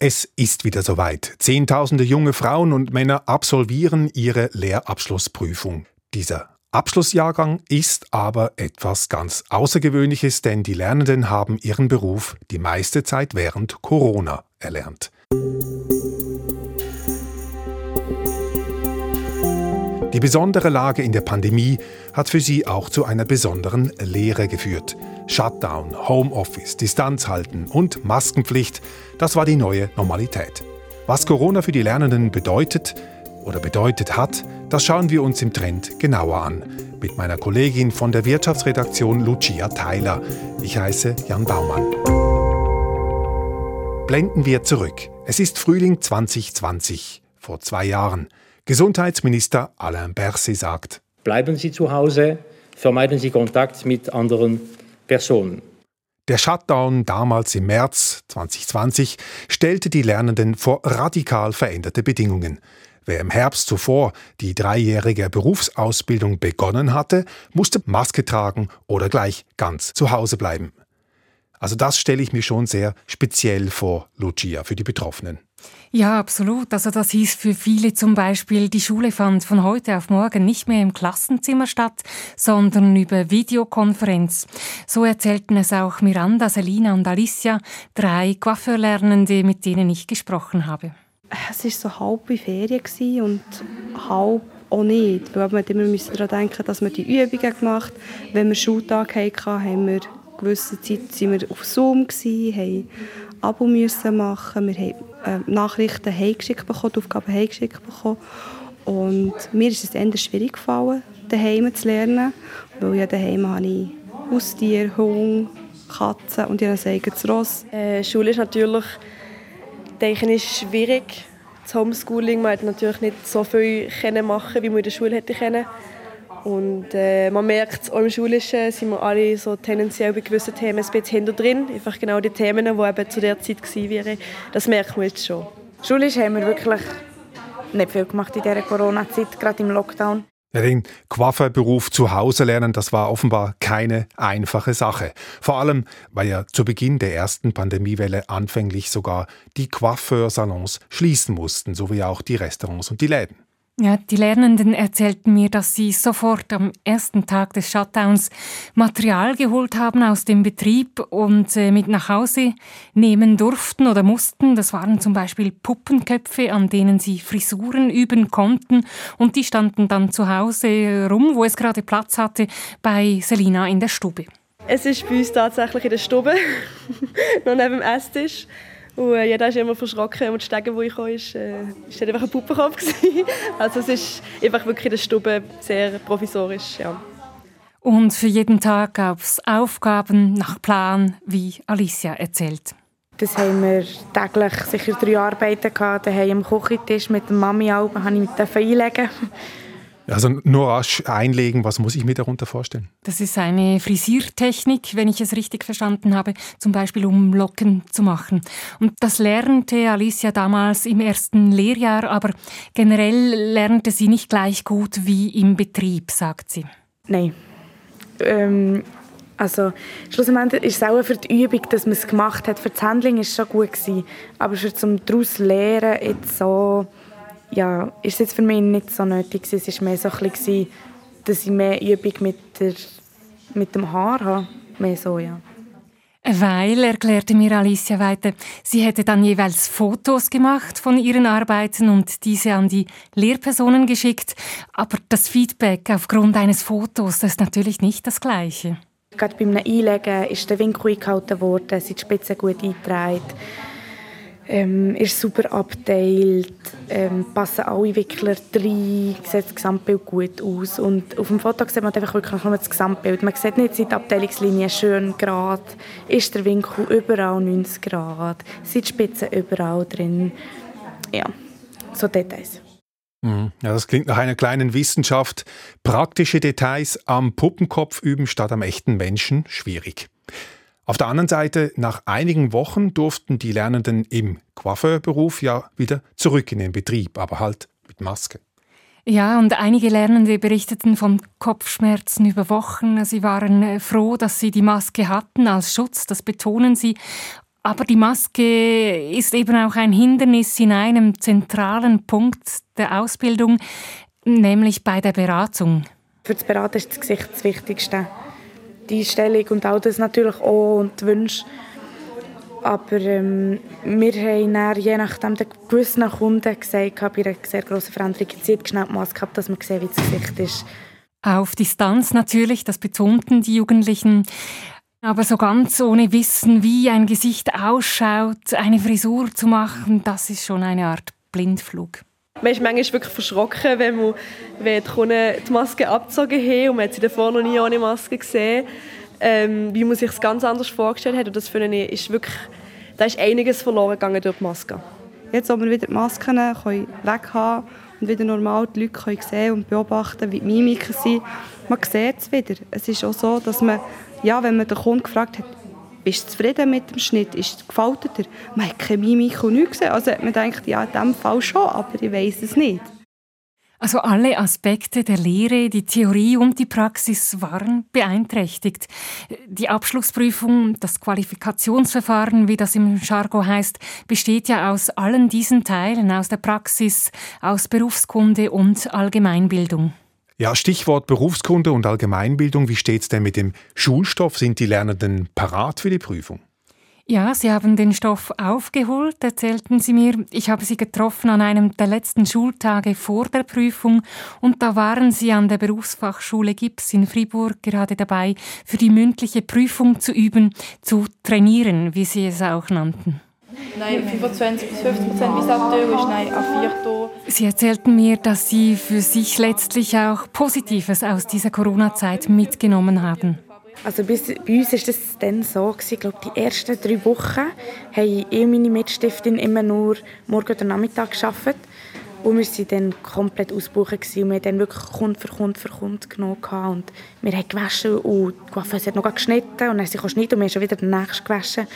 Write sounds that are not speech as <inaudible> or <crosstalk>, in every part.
Es ist wieder soweit. Zehntausende junge Frauen und Männer absolvieren ihre Lehrabschlussprüfung. Dieser Abschlussjahrgang ist aber etwas ganz Außergewöhnliches, denn die Lernenden haben ihren Beruf die meiste Zeit während Corona erlernt. Die besondere Lage in der Pandemie hat für sie auch zu einer besonderen Lehre geführt. Shutdown, Homeoffice, Distanz halten und Maskenpflicht, das war die neue Normalität. Was Corona für die Lernenden bedeutet oder bedeutet hat, das schauen wir uns im Trend genauer an. Mit meiner Kollegin von der Wirtschaftsredaktion Lucia Theiler. Ich heiße Jan Baumann. Blenden wir zurück. Es ist Frühling 2020, vor zwei Jahren. Gesundheitsminister Alain Berset sagt, Bleiben Sie zu Hause, vermeiden Sie Kontakt mit anderen Personen. Der Shutdown damals im März 2020 stellte die Lernenden vor radikal veränderte Bedingungen. Wer im Herbst zuvor die dreijährige Berufsausbildung begonnen hatte, musste Maske tragen oder gleich ganz zu Hause bleiben. Also das stelle ich mir schon sehr speziell vor, Lucia, für die Betroffenen. Ja, absolut. Also das hieß für viele zum Beispiel, die Schule fand von heute auf morgen nicht mehr im Klassenzimmer statt, sondern über Videokonferenz. So erzählten es auch Miranda, Selina und Alicia, drei Coiffeurlernende, mit denen ich gesprochen habe. Es war so halb wie Ferien und halb auch nicht. Weil wir immer daran denken, dass wir die Übungen gemacht haben. Wenn wir Schultag hatten, haben wir gewisse Zeit sind wir auf Zoom, haben Abo müssen machen, wir haben äh, Nachrichten heimgeschickt bekommen, die Aufgaben heimgeschickt bekommen. Und mir ist es eher schwierig gefallen, daheim zu lernen, weil ja daheim habe ich Haustiere, Hunde, Katzen und ihr eigenes Ross. Äh, Schule ist natürlich, denke schwierig. Das Homeschooling, man hat natürlich nicht so viel machen wie man in der Schule hätte können. Und äh, man merkt, auch im Schulischen sind wir alle so tendenziell bei gewissen Themen ein bisschen hinter drin. Einfach genau die Themen, die eben zu der Zeit wären. Das merkt man jetzt schon. Schulisch haben wir wirklich nicht viel gemacht in dieser Corona-Zeit, gerade im Lockdown. Ja, den Coiffeurberuf zu Hause lernen, das war offenbar keine einfache Sache. Vor allem, weil ja zu Beginn der ersten Pandemiewelle anfänglich sogar die Coiffeursalons schließen mussten, sowie auch die Restaurants und die Läden. Ja, die Lernenden erzählten mir, dass sie sofort am ersten Tag des Shutdowns Material geholt haben aus dem Betrieb und äh, mit nach Hause nehmen durften oder mussten. Das waren zum Beispiel Puppenköpfe, an denen sie Frisuren üben konnten und die standen dann zu Hause rum, wo es gerade Platz hatte, bei Selina in der Stube. Es ist bei uns tatsächlich in der Stube, <laughs> noch neben dem Esstisch. Und äh, jeder ist immer verschrocken und die Stege, wo ich kam, ist, äh, ist einfach ein Puppenkopf. <laughs> also es ist einfach wirklich in der Stube sehr provisorisch, ja. Und für jeden Tag gab es Aufgaben nach Plan, wie Alicia erzählt. Das haben wir täglich sicher drei Arbeiten gehabt. Daheim am Küchentisch mit der Mami habe ich mit einlegen also nur rasch einlegen, was muss ich mir darunter vorstellen? Das ist eine Frisiertechnik, wenn ich es richtig verstanden habe, zum Beispiel um Locken zu machen. Und das lernte Alicia damals im ersten Lehrjahr, aber generell lernte sie nicht gleich gut wie im Betrieb, sagt sie. Nein. Ähm, also schlussendlich ist es auch für die Übung, dass man es gemacht hat. Für das Handling war es schon gut gewesen, aber für zum daraus lernen jetzt so ja, ist es jetzt für mich nicht so nötig. Es war mehr so ein bisschen, dass ich mehr Übung mit, der, mit dem Haar habe. Mehr so, ja. Weil, erklärte mir Alicia weiter, sie hätte dann jeweils Fotos gemacht von ihren Arbeiten und diese an die Lehrpersonen geschickt. Aber das Feedback aufgrund eines Fotos, ist natürlich nicht das Gleiche. Gerade beim Einlegen ist der Winkel eingehalten worden, sind die Spitzen gut eingetragen ähm, ist super abgeteilt, ähm, passen alle Wickler rein, sieht das Gesamtbild gut aus. Und auf dem Foto sieht man einfach wirklich nur das Gesamtbild. Man sieht nicht, sind die Abteilungslinien schön gerade, ist der Winkel überall 90 Grad, sind die Spitzen überall drin. Ja, so Details. Mhm. Ja, das klingt nach einer kleinen Wissenschaft. Praktische Details am Puppenkopf üben statt am echten Menschen schwierig. Auf der anderen Seite, nach einigen Wochen durften die Lernenden im Coiffeurberuf ja wieder zurück in den Betrieb, aber halt mit Maske. Ja, und einige Lernende berichteten von Kopfschmerzen über Wochen. Sie waren äh, froh, dass sie die Maske hatten als Schutz, das betonen sie. Aber die Maske ist eben auch ein Hindernis in einem zentralen Punkt der Ausbildung, nämlich bei der Beratung. Für das Beraten ist das Gesicht das Wichtigste. Die Einstellung und all das natürlich auch und die Wünsche. Aber ähm, wir haben dann, je nachdem den gewissen Kunden gesagt, bei einer sehr grossen Veränderung gezielt schnell die Maske gehabt, dass man sieht, wie das Gesicht ist. Auf Distanz natürlich, das betonten die Jugendlichen. Aber so ganz ohne Wissen, wie ein Gesicht ausschaut, eine Frisur zu machen, das ist schon eine Art Blindflug. Man ist manchmal wirklich verschrocken, wenn, man, wenn die Kunden die Maske abgezogen haben und man hat sie davor noch nie ohne Maske gesehen, ähm, wie man sich es ganz anders vorgestellt hat. Und das finde ich, ist wirklich, da ist einiges verloren gegangen durch die Maske. Jetzt, wo wir wieder die Masken weg haben und wieder normal die Leute können sehen und beobachten, wie die Mimiken sind, man sieht es wieder. Es ist auch so, dass man, ja, wenn man den Kunden gefragt hat, bist du zufrieden mit dem Schnitt? Ist, gefällt dir? Man hat keine Mimik und nichts gesehen. Also man denkt, ja, in diesem Fall schon, aber ich weiß es nicht. Also alle Aspekte der Lehre, die Theorie und die Praxis waren beeinträchtigt. Die Abschlussprüfung, das Qualifikationsverfahren, wie das im Jargon heißt, besteht ja aus allen diesen Teilen, aus der Praxis, aus Berufskunde und Allgemeinbildung. Ja, Stichwort Berufskunde und Allgemeinbildung. Wie steht es denn mit dem Schulstoff? Sind die Lernenden parat für die Prüfung? Ja, Sie haben den Stoff aufgeholt, erzählten Sie mir. Ich habe Sie getroffen an einem der letzten Schultage vor der Prüfung und da waren Sie an der Berufsfachschule Gips in Fribourg gerade dabei, für die mündliche Prüfung zu üben, zu trainieren, wie Sie es auch nannten. Nein, 25 bis 50 Prozent, wie ist, nein, vier. Sie erzählten mir, dass Sie für sich letztlich auch Positives aus dieser Corona-Zeit mitgenommen haben. Also bei uns war das dann so, ich glaube, die ersten drei Wochen haben ich und meine Mitstiftin immer nur morgen oder Nachmittag gearbeitet. Und wir waren dann komplett ausgebucht und wir haben dann wirklich Kunde für Kunde für Kunde genommen. Und wir haben gewaschen und die Coiffeuse hat noch geschnitten und dann haben sie geschnitten und wir haben schon wieder den nächsten gewaschen.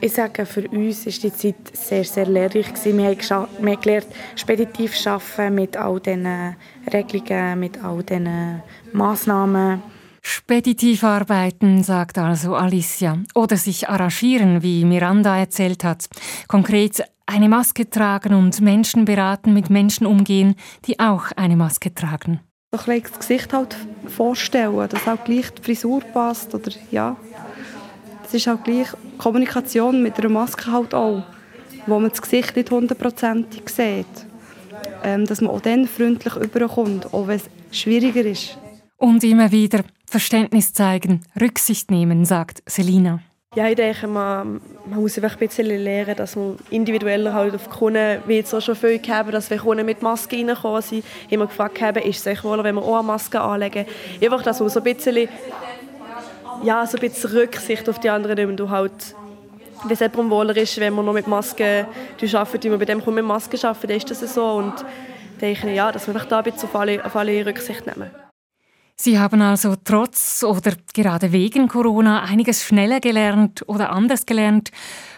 Ich sage, für uns war die Zeit sehr, sehr lehrreich. Wir haben, wir haben gelernt, speditiv zu arbeiten mit all diesen Regelungen, mit all diesen Massnahmen. Speditiv arbeiten, sagt also Alicia. Oder sich arrangieren, wie Miranda erzählt hat. Konkret eine Maske tragen und Menschen beraten, mit Menschen umgehen, die auch eine Maske tragen. So ein das Gesicht halt vorstellen, dass auch gleich die Frisur passt oder ja, es ist auch gleich Kommunikation mit einer Maske halt auch, wo man das Gesicht nicht hundertprozentig sieht. Ähm, dass man auch dann freundlich überkommt, auch wenn es schwieriger ist. Und immer wieder Verständnis zeigen, Rücksicht nehmen, sagt Selina. Ja, ich denke, man, man muss einfach ein bisschen lernen, dass man individueller halt auf die Kunden, wie jetzt auch schon viel haben, dass wenn Kunden mit Maske reinkommen sind, immer gefragt haben, ist es euch wohl, wenn wir auch eine Maske anlegen. Einfach, dass man so ein bisschen ja, so ein bisschen Rücksicht auf die anderen nehmen. Du halt, wenn es jemandem wohler ist, wenn man noch mit Maske arbeitet, wie man bei dem mit Maske arbeitet, dann ist das so. Und denke ich, ja, dass wir da ein bisschen auf alle, auf alle Rücksicht nehmen. Sie haben also trotz oder gerade wegen Corona einiges schneller gelernt oder anders gelernt.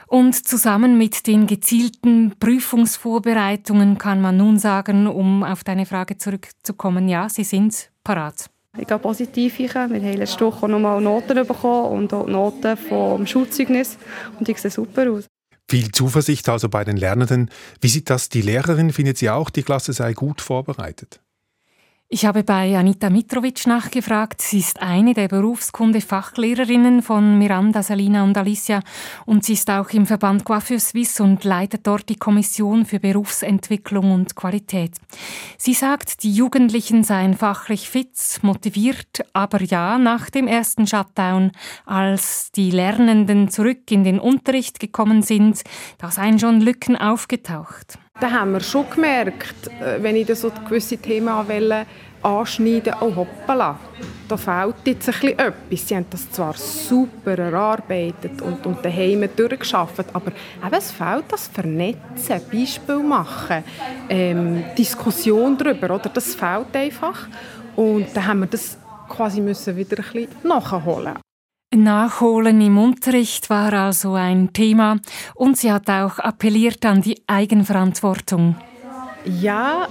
Und zusammen mit den gezielten Prüfungsvorbereitungen kann man nun sagen, um auf deine Frage zurückzukommen, ja, Sie sind parat. Ich gehe positiv rein. Wir haben letzte Woche noch mal Noten bekommen und auch Noten vom Schulzeugnis. Und die sehen super aus. Viel Zuversicht also bei den Lernenden. Wie sieht das die Lehrerin? Findet sie auch, die Klasse sei gut vorbereitet? Ich habe bei Anita Mitrovic nachgefragt. Sie ist eine der Berufskunde-Fachlehrerinnen von Miranda, Salina und Alicia und sie ist auch im Verband Coiffure Suisse und leitet dort die Kommission für Berufsentwicklung und Qualität. Sie sagt, die Jugendlichen seien fachlich fit, motiviert, aber ja, nach dem ersten Shutdown, als die Lernenden zurück in den Unterricht gekommen sind, da seien schon Lücken aufgetaucht. Da haben wir schon gemerkt, äh, wenn ich so gewisse Themen anschneiden oh hoppala, da fehlt jetzt ein bisschen etwas. Sie haben das zwar super erarbeitet und, und daheim durchgeschafft, aber eben, es fehlt das Vernetzen, Beispiel machen, ähm, Diskussion darüber, oder? das fehlt einfach. Und dann haben wir das quasi müssen wieder ein bisschen nachholen. Nachholen im Unterricht war also ein Thema und sie hat auch appelliert an die Eigenverantwortung. Ja,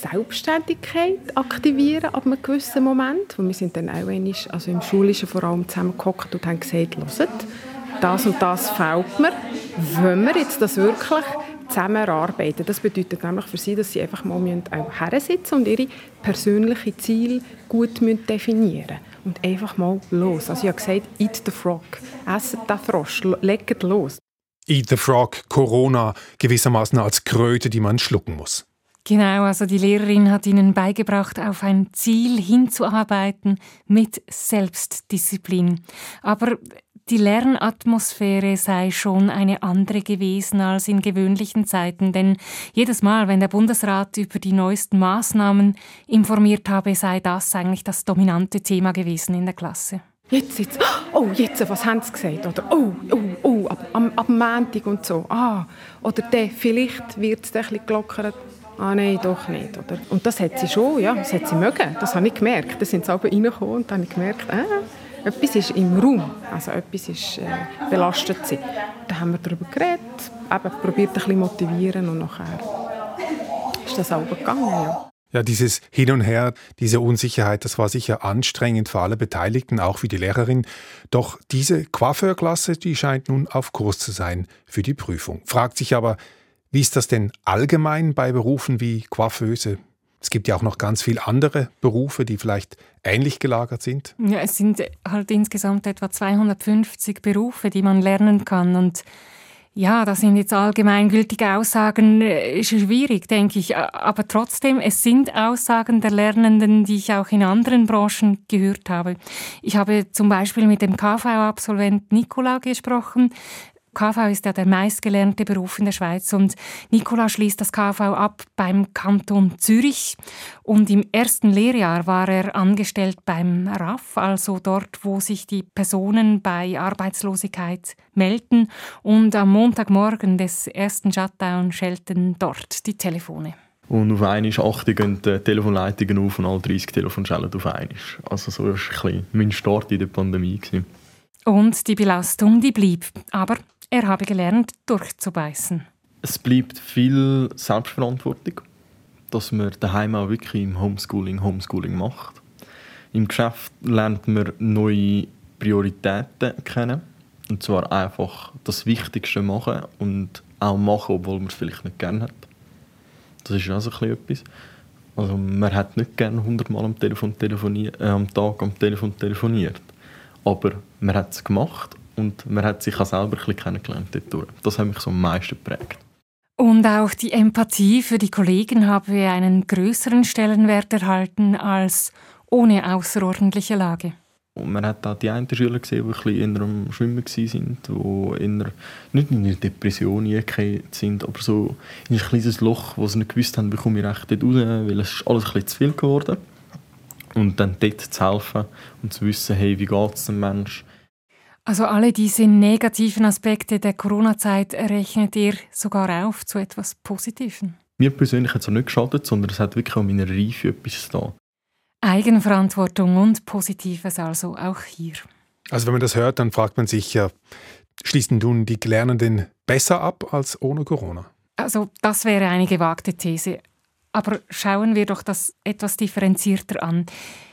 Selbstständigkeit aktivieren ab einem gewissen Moment. wir sind dann auch einmal, also im Schulischen vor allem zusammengehockt und haben gesagt, hört, das und das fehlt mir. Wenn wir jetzt das wirklich zusammenarbeiten, das bedeutet nämlich für sie, dass sie einfach mal auch sitzen und ihre persönlichen Ziele gut definieren müssen. Und einfach mal los. Also ich habe gesagt, eat the frog, esset den Frosch, legt los. Eat the Frog, Corona gewissermaßen als Kröte, die man schlucken muss. Genau, also die Lehrerin hat ihnen beigebracht, auf ein Ziel hinzuarbeiten mit Selbstdisziplin. Aber die Lernatmosphäre sei schon eine andere gewesen als in gewöhnlichen Zeiten, denn jedes Mal, wenn der Bundesrat über die neuesten Maßnahmen informiert habe, sei das eigentlich das dominante Thema gewesen in der Klasse. Jetzt, jetzt, oh, jetzt, was haben sie gesagt? Oder, oh, oh, oh, ab, ab, ab Montag und so. Ah, oder der, vielleicht wird es ein bisschen gelockert. Ah, nein, doch nicht. Oder? Und das hat sie schon, ja, das hat sie mögen. Das habe ich gemerkt. Da sind sie aber reingekommen und dann habe ich gemerkt, ah, etwas ist im Raum, also etwas ist, äh, belastet sie. Da haben wir darüber geredet, eben probiert ein bisschen motivieren und nachher ist das auch gegangen, ja. Ja, dieses Hin und Her, diese Unsicherheit, das war sicher anstrengend für alle Beteiligten, auch für die Lehrerin. Doch diese Coiffeurklasse, die scheint nun auf Kurs zu sein für die Prüfung. Fragt sich aber, wie ist das denn allgemein bei Berufen wie Coiffeuse? Es gibt ja auch noch ganz viele andere Berufe, die vielleicht ähnlich gelagert sind. Ja, es sind halt insgesamt etwa 250 Berufe, die man lernen kann und ja, das sind jetzt allgemeingültige Aussagen, äh, schwierig, denke ich. Aber trotzdem, es sind Aussagen der Lernenden, die ich auch in anderen Branchen gehört habe. Ich habe zum Beispiel mit dem KV-Absolvent Nicola gesprochen. KV ist ja der meistgelernte Beruf in der Schweiz und Nicola schließt das KV ab beim Kanton Zürich und im ersten Lehrjahr war er angestellt beim RAF, also dort, wo sich die Personen bei Arbeitslosigkeit melden und am Montagmorgen des ersten Shutdown schelten dort die Telefone. Und auf einmal achte gehen die Telefonleitungen auf und alle 30 Telefone schellen auf einmal. Also so war mein Start in der Pandemie. Und die Belastung, die blieb. Aber er habe gelernt, durchzubeißen. Es bleibt viel Selbstverantwortung, dass man daheim auch wirklich im Homeschooling Homeschooling macht. Im Geschäft lernt man neue Prioritäten kennen. Und zwar einfach das Wichtigste machen und auch machen, obwohl man es vielleicht nicht gerne hat. Das ist auch so etwas. Also man hat nicht gerne 100 Mal am, Telefon äh, am Tag am Telefon telefoniert. Aber man hat es gemacht und man hat sich auch selber ein bisschen kennengelernt dadurch. Das hat mich so am meisten geprägt. Und auch die Empathie für die Kollegen habe einen größeren Stellenwert erhalten als ohne außerordentliche Lage. Und man hat auch die einen Schüler gesehen, die ein bisschen in einem Schwimmen waren, die in einer, nicht in einer Depression eingekehrt sind, aber so in ein kleines Loch, wo sie nicht gewusst haben, wie komme ich recht dort raus, weil es ist alles ein bisschen zu viel geworden. Und dann dort zu helfen und zu wissen, hey, wie geht es dem Menschen, also alle diese negativen Aspekte der Corona-Zeit rechnet ihr sogar auf zu etwas Positivem? Mir persönlich hat es auch nicht geschadet, sondern es hat wirklich an meiner Reife etwas da. Eigenverantwortung und Positives also auch hier. Also wenn man das hört, dann fragt man sich ja, schließen nun die Lernenden besser ab als ohne Corona? Also das wäre eine gewagte These. Aber schauen wir doch das etwas differenzierter an.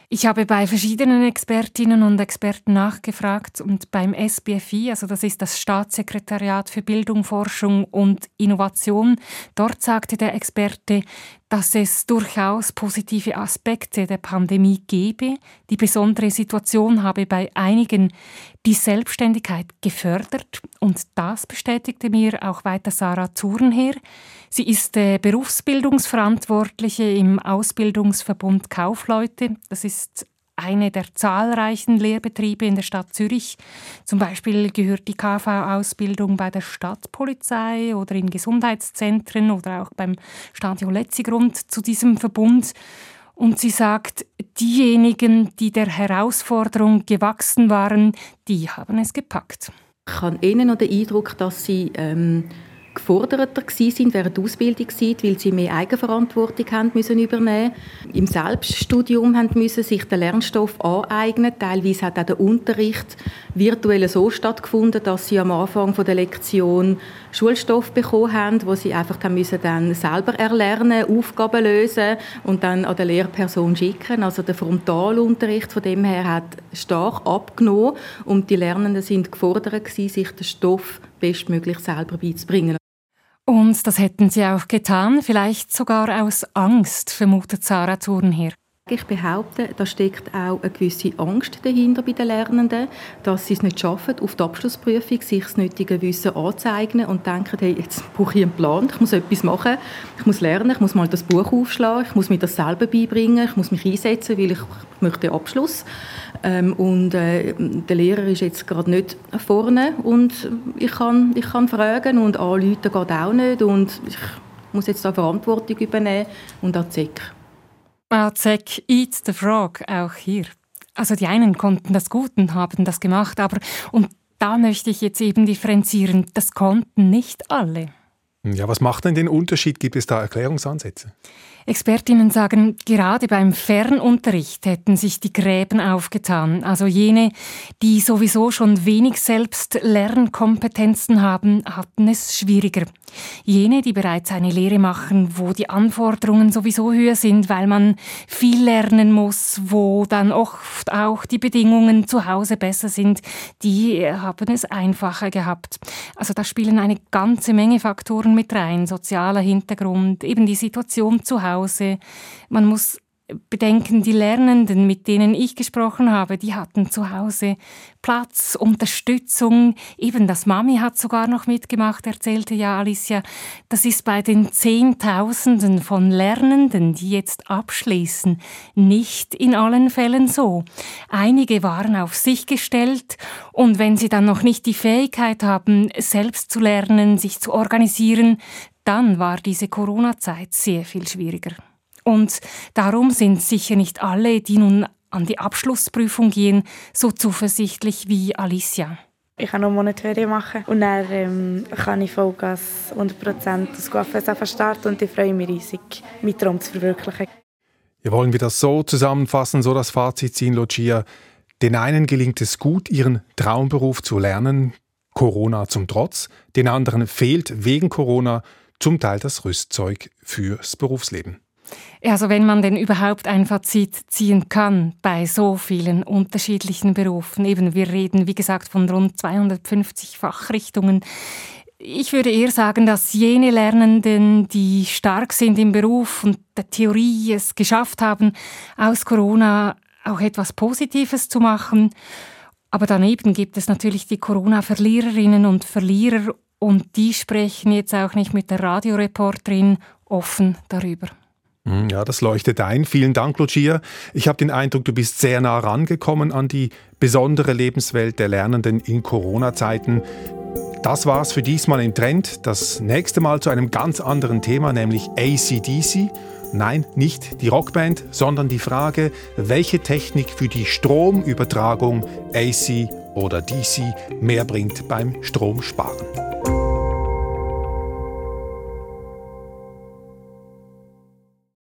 Ich habe bei verschiedenen Expertinnen und Experten nachgefragt und beim SBFI, also das ist das Staatssekretariat für Bildung, Forschung und Innovation, dort sagte der Experte, dass es durchaus positive Aspekte der Pandemie gebe. Die besondere Situation habe bei einigen die Selbstständigkeit gefördert und das bestätigte mir auch weiter Sarah Thurnherr. Sie ist äh, Berufsbildungsverantwortliche im Ausbildungsverbund Kaufleute. Das ist eine der zahlreichen Lehrbetriebe in der Stadt Zürich. Zum Beispiel gehört die KV-Ausbildung bei der Stadtpolizei oder in Gesundheitszentren oder auch beim Stadion Letzigrund zu diesem Verbund. Und sie sagt, diejenigen, die der Herausforderung gewachsen waren, die haben es gepackt. Ich habe Ihnen noch den Eindruck, dass Sie ähm, geforderter sind während der Ausbildungszeit, weil sie mehr Eigenverantwortung haben müssen übernehmen Im Selbststudium haben müssen sich den Lernstoff aneignen. Teilweise hat auch der Unterricht virtuell so stattgefunden, dass sie am Anfang der Lektion Schulstoff bekommen haben, wo sie einfach dann müssen dann selber erlernen, Aufgaben lösen und dann an der Lehrperson schicken. Also der Frontalunterricht von dem her hat stark abgenommen und die Lernenden sind gefordert sich den Stoff bestmöglich selber beizubringen. Und das hätten sie auch getan, vielleicht sogar aus Angst, vermutet Sarah Thurnherr. Ich behaupte, da steckt auch eine gewisse Angst dahinter bei den Lernenden, dass sie es nicht schaffen, auf die Abschlussprüfung sich das nötige Wissen anzueignen und denken, hey, jetzt brauche ich einen Plan, ich muss etwas machen, ich muss lernen, ich muss mal das Buch aufschlagen, ich muss mir das selber beibringen, ich muss mich einsetzen, weil ich möchte Abschluss. Ähm, und äh, der Lehrer ist jetzt gerade nicht vorne und ich kann, ich kann fragen und anrufen geht auch nicht und ich muss jetzt da Verantwortung übernehmen und auch die Zack Eat the Frog, auch hier. Also die einen konnten das gut und haben das gemacht, aber, und da möchte ich jetzt eben differenzieren, das konnten nicht alle. Ja, was macht denn den Unterschied? Gibt es da Erklärungsansätze? Expertinnen sagen, gerade beim Fernunterricht hätten sich die Gräben aufgetan. Also jene, die sowieso schon wenig Selbstlernkompetenzen haben, hatten es schwieriger. Jene, die bereits eine Lehre machen, wo die Anforderungen sowieso höher sind, weil man viel lernen muss, wo dann oft auch die Bedingungen zu Hause besser sind, die haben es einfacher gehabt. Also da spielen eine ganze Menge Faktoren mit rein. Sozialer Hintergrund, eben die Situation zu Hause Hause. Man muss bedenken, die Lernenden, mit denen ich gesprochen habe, die hatten zu Hause Platz, Unterstützung. Eben das Mami hat sogar noch mitgemacht, erzählte ja Alicia. Das ist bei den Zehntausenden von Lernenden, die jetzt abschließen, nicht in allen Fällen so. Einige waren auf sich gestellt und wenn sie dann noch nicht die Fähigkeit haben, selbst zu lernen, sich zu organisieren, dann war diese Corona-Zeit sehr viel schwieriger. Und darum sind sicher nicht alle, die nun an die Abschlussprüfung gehen, so zuversichtlich wie Alicia. Ich kann noch Monate machen und dann ähm, kann ich Vollgas 100% das GAFS starten und ich freue mich riesig, meinen Traum zu verwirklichen. Ja, wollen wir das so zusammenfassen, so das Fazit ziehen, Lucia? Den einen gelingt es gut, ihren Traumberuf zu lernen, Corona zum Trotz, den anderen fehlt wegen Corona zum Teil das Rüstzeug fürs Berufsleben. Also wenn man denn überhaupt ein Fazit ziehen kann bei so vielen unterschiedlichen Berufen. Eben, wir reden, wie gesagt, von rund 250 Fachrichtungen. Ich würde eher sagen, dass jene Lernenden, die stark sind im Beruf und der Theorie es geschafft haben, aus Corona auch etwas Positives zu machen. Aber daneben gibt es natürlich die Corona-Verliererinnen und Verlierer und die sprechen jetzt auch nicht mit der Radioreporterin offen darüber. Hm, ja, das leuchtet ein. Vielen Dank, Lucia. Ich habe den Eindruck, du bist sehr nah rangekommen an die besondere Lebenswelt der Lernenden in Corona-Zeiten. Das war's für diesmal im Trend. Das nächste Mal zu einem ganz anderen Thema, nämlich ACDC. Nein, nicht die Rockband, sondern die Frage, welche Technik für die Stromübertragung AC oder DC mehr bringt beim Stromsparen.